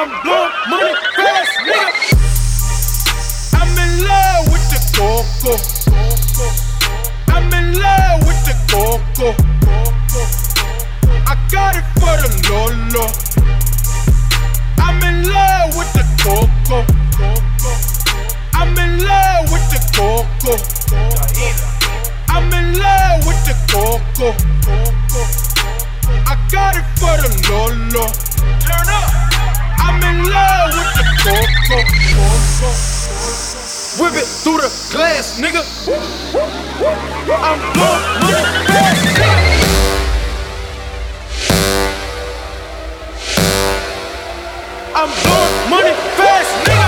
I'm blowing money fast, nigga. I'm in love with the coco. I'm in love with the coco. I got it for the lolo. I'm in love with the coco. I'm in love with the coco. I'm in love with the coco. I got it for the lolo. Whip it through the glass, nigga. I'm blowing money fast, nigga. I'm blowing money fast, nigga.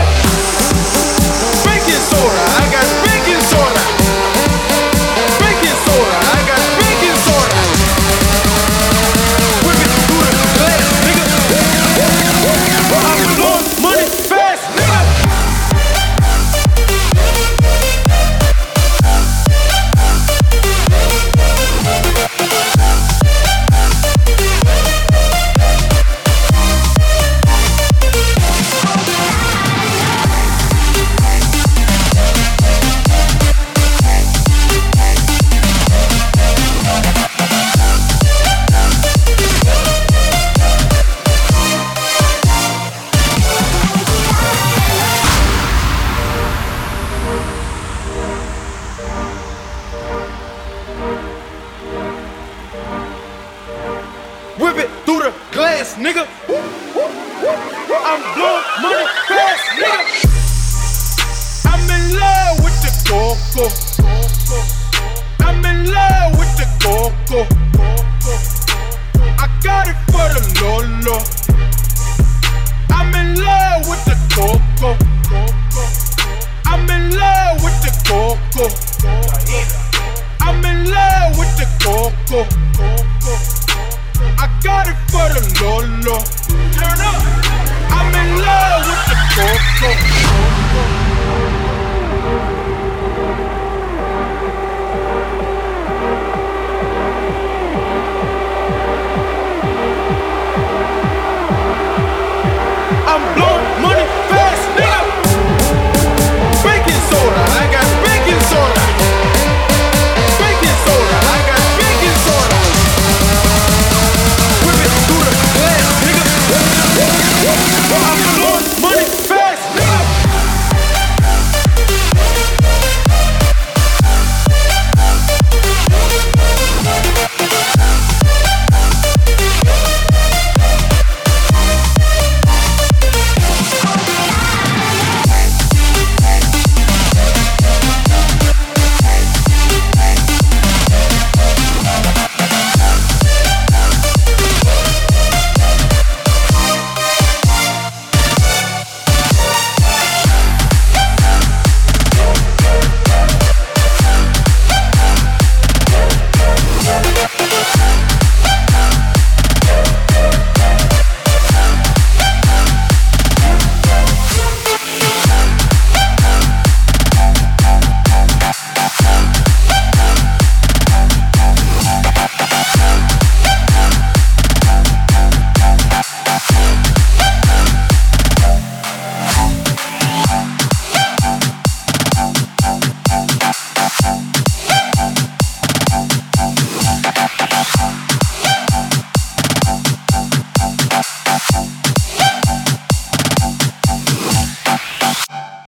I'm blowing money fast, nigga. I'm in love with the coco. I'm in love with the coco. I got it for the Lolo. I'm in love with the coco. I'm in love with the coco. I'm in love with the coco. I got it for the Lolo. Turn up. I'm in love with the.